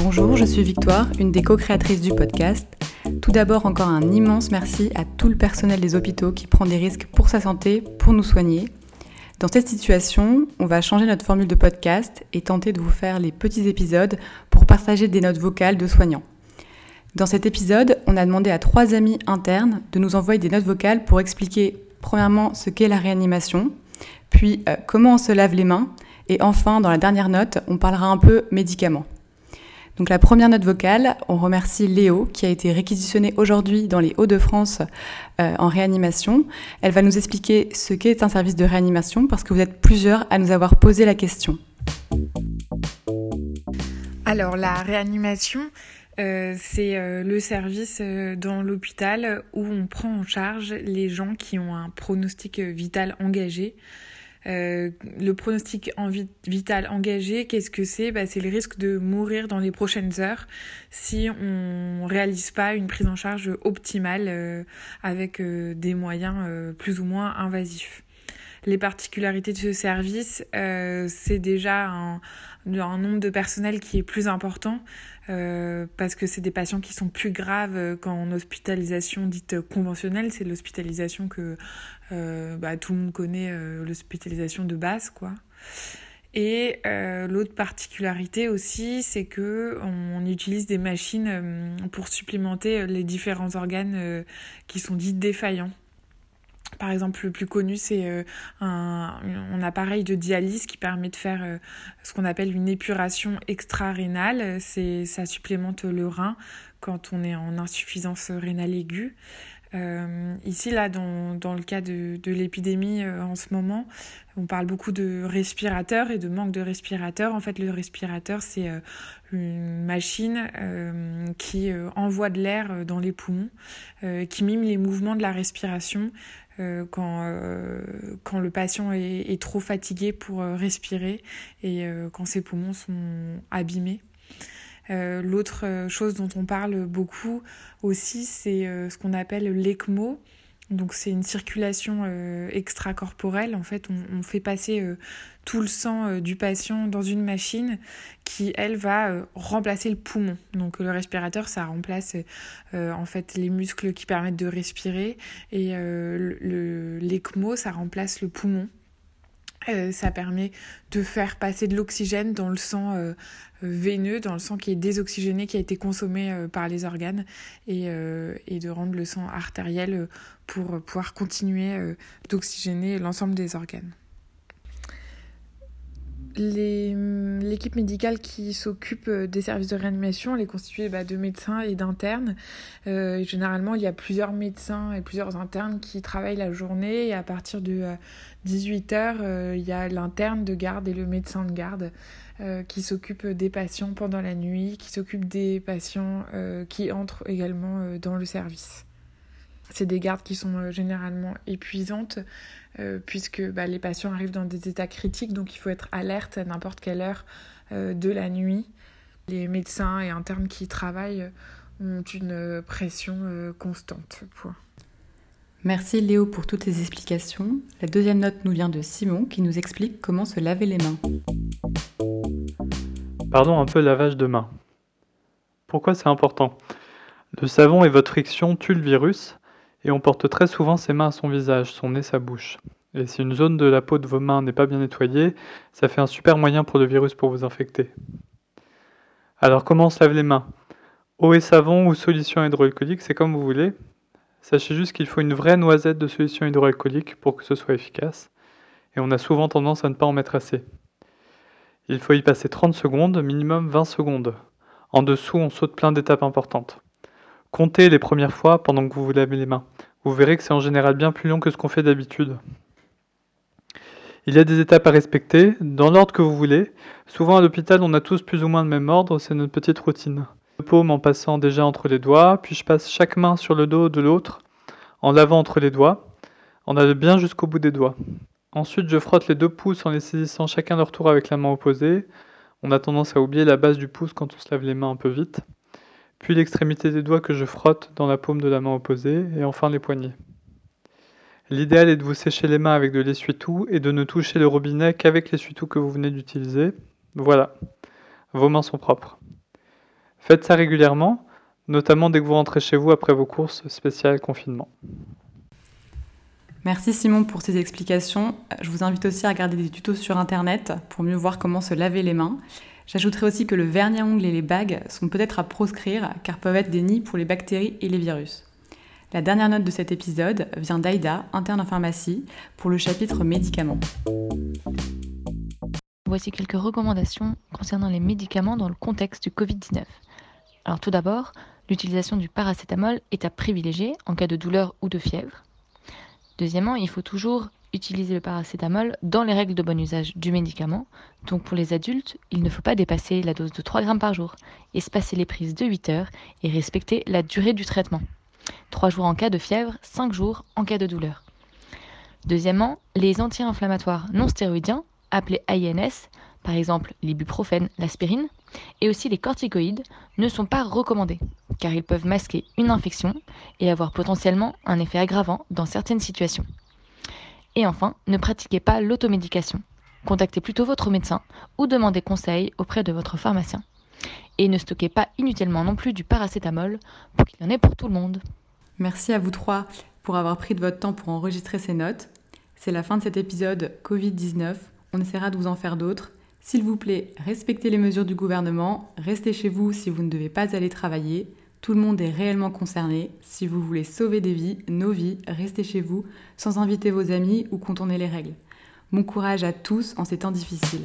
Bonjour, je suis Victoire, une des co-créatrices du podcast. Tout d'abord, encore un immense merci à tout le personnel des hôpitaux qui prend des risques pour sa santé, pour nous soigner. Dans cette situation, on va changer notre formule de podcast et tenter de vous faire les petits épisodes pour partager des notes vocales de soignants. Dans cet épisode, on a demandé à trois amis internes de nous envoyer des notes vocales pour expliquer premièrement ce qu'est la réanimation, puis euh, comment on se lave les mains, et enfin, dans la dernière note, on parlera un peu médicaments. Donc la première note vocale, on remercie Léo qui a été réquisitionnée aujourd'hui dans les Hauts-de-France euh, en réanimation. Elle va nous expliquer ce qu'est un service de réanimation parce que vous êtes plusieurs à nous avoir posé la question. Alors la réanimation, euh, c'est euh, le service dans l'hôpital où on prend en charge les gens qui ont un pronostic vital engagé. Euh, le pronostic en vi- vital engagé, qu'est-ce que c'est? Bah, C'est le risque de mourir dans les prochaines heures si on réalise pas une prise en charge optimale euh, avec euh, des moyens plus ou moins invasifs. Les particularités de ce service, euh, c'est déjà un, nombre de personnel qui est plus important euh, parce que c'est des patients qui sont plus graves qu'en hospitalisation dite conventionnelle. C'est l'hospitalisation que euh, bah, tout le monde connaît, l'hospitalisation de base, quoi. Et l'autre particularité aussi, c'est que on utilise des machines pour supplémenter les différents organes qui sont dits défaillants. Par exemple, le plus connu, c'est euh, un, appareil de dialyse qui permet de faire euh, ce qu'on appelle une épuration extra-rénale. Ça supplémente le rein quand on est en insuffisance rénale aiguë. Euh, ici, là, dans, dans le cas de, de l'épidémie euh, en ce moment, on parle beaucoup de respirateurs et de manque de respirateurs. En fait, le respirateur, c'est euh, une machine qui envoie de l'air dans les poumons, qui mime les mouvements de la respiration quand, quand le patient est, trop fatigué pour respirer et quand ses poumons sont abîmés. Euh, L'autre euh, chose dont on parle beaucoup aussi, c'est euh, ce qu'on appelle l'ECMO. Donc c'est une circulation extracorporelle. En fait, on, fait passer tout le sang du patient dans une machine qui, elle, va remplacer le poumon. Donc le respirateur, ça remplace en fait les muscles qui permettent de respirer et le l'ECMO, ça remplace le poumon. Euh, ça permet de faire passer de l'oxygène dans le sang euh, veineux, dans le sang qui est désoxygéné, qui a été consommé euh, par les organes, et, de rendre le sang artériel pour pouvoir continuer d'oxygéner l'ensemble des organes. Les- L'équipe médicale qui s'occupe euh, des services de réanimation, elle est constituée bah, de médecins et d'internes. Euh, généralement, il y a plusieurs médecins et plusieurs internes qui travaillent la journée et à partir de euh, 18h, euh, il y a l'interne de garde et le médecin de garde qui s'occupe des patients pendant la nuit, qui s'occupe des patients qui entrent également dans le service. C'est des gardes qui sont euh, généralement épuisantes euh, puisque bah, les patients arrivent dans des états critiques, donc il faut être alerte à n'importe quelle heure euh, de la nuit. Les médecins et internes qui travaillent ont une pression euh, constante. Point. Merci Léo pour toutes tes explications. La deuxième note nous vient de Simon qui nous explique comment se laver les mains. Parlons un peu lavage de mains. Pourquoi c'est important? Le savon et votre friction tuent le virus et on porte très souvent ses mains à son visage, son nez, sa bouche. Et si une zone de la peau de vos mains n'est pas bien nettoyée, ça fait un super moyen pour le virus pour vous infecter. Alors comment on se lave les mains? Eau et savon ou solution hydroalcoolique, c'est comme vous voulez. Sachez juste qu'il faut une vraie noisette de solution hydroalcoolique pour que ce soit efficace. Et on a souvent tendance à ne pas en mettre assez. Il faut y passer 30 secondes, minimum 20 secondes. En dessous, on saute plein d'étapes importantes. Comptez les premières fois pendant que vous vous lavez les mains. Vous verrez que c'est en général bien plus long que ce qu'on fait d'habitude. Il y a des étapes à respecter, dans l'ordre que vous voulez. Souvent à l'hôpital, on a tous plus ou moins le même ordre, c'est notre petite routine. paume en passant déjà entre les doigts, puis je passe chaque main sur le dos de l'autre en lavant entre les doigts, en allant bien jusqu'au bout des doigts. Ensuite, je frotte les deux pouces en les saisissant chacun leur tour avec la main opposée. On a tendance à oublier la base du pouce quand on se lave les mains un peu vite. Puis l'extrémité des doigts que je frotte dans la paume de la main opposée, et enfin les poignets. L'idéal est de vous sécher les mains avec de l'essuie-tout et de ne toucher le robinet qu'avec l'essuie-tout que vous venez d'utiliser. Voilà, vos mains sont propres. Faites ça régulièrement, notamment dès que vous rentrez chez vous après vos courses spéciales confinement. Merci Simon pour ces explications. Je vous invite aussi à regarder des tutos sur internet pour mieux voir comment se laver les mains. J'ajouterai aussi que le vernis à ongles et les bagues sont peut-être à proscrire car peuvent être des nids pour les bactéries et les virus. La dernière note de cet épisode vient d'Aïda, interne en pharmacie, pour le chapitre médicaments. Voici quelques recommandations concernant les médicaments dans le contexte du Covid-19. Alors tout d'abord, l'utilisation du paracétamol est à privilégier en cas de douleur ou de fièvre. Deuxièmement, il faut toujours utiliser le paracétamol dans les règles de bon usage du médicament. Donc pour les adultes, il ne faut pas dépasser la dose de 3 grammes par jour, espacer les prises de 8 heures et respecter la durée du traitement. 3 jours en cas de fièvre, 5 jours en cas de douleur. Deuxièmement, les anti-inflammatoires non stéroïdiens, appelés INS, par exemple l'ibuprofène, l'aspirine, et aussi les corticoïdes, ne sont pas recommandés, car ils peuvent masquer une infection et avoir potentiellement un effet aggravant dans certaines situations. Et enfin, ne pratiquez pas l'automédication. Contactez plutôt votre médecin ou demandez conseil auprès de votre pharmacien. Et ne stockez pas inutilement non plus du paracétamol pour qu'il y en ait pour tout le monde. Merci à vous trois pour avoir pris de votre temps pour enregistrer ces notes. C'est la fin de cet épisode Covid-19. On essaiera de vous en faire d'autres. S'il vous plaît, respectez les mesures du gouvernement, restez chez vous si vous ne devez pas aller travailler. Tout le monde est réellement concerné. Si vous voulez sauver des vies, nos vies, restez chez vous sans inviter vos amis ou contourner les règles. Bon courage à tous en ces temps difficiles.